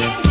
Yeah.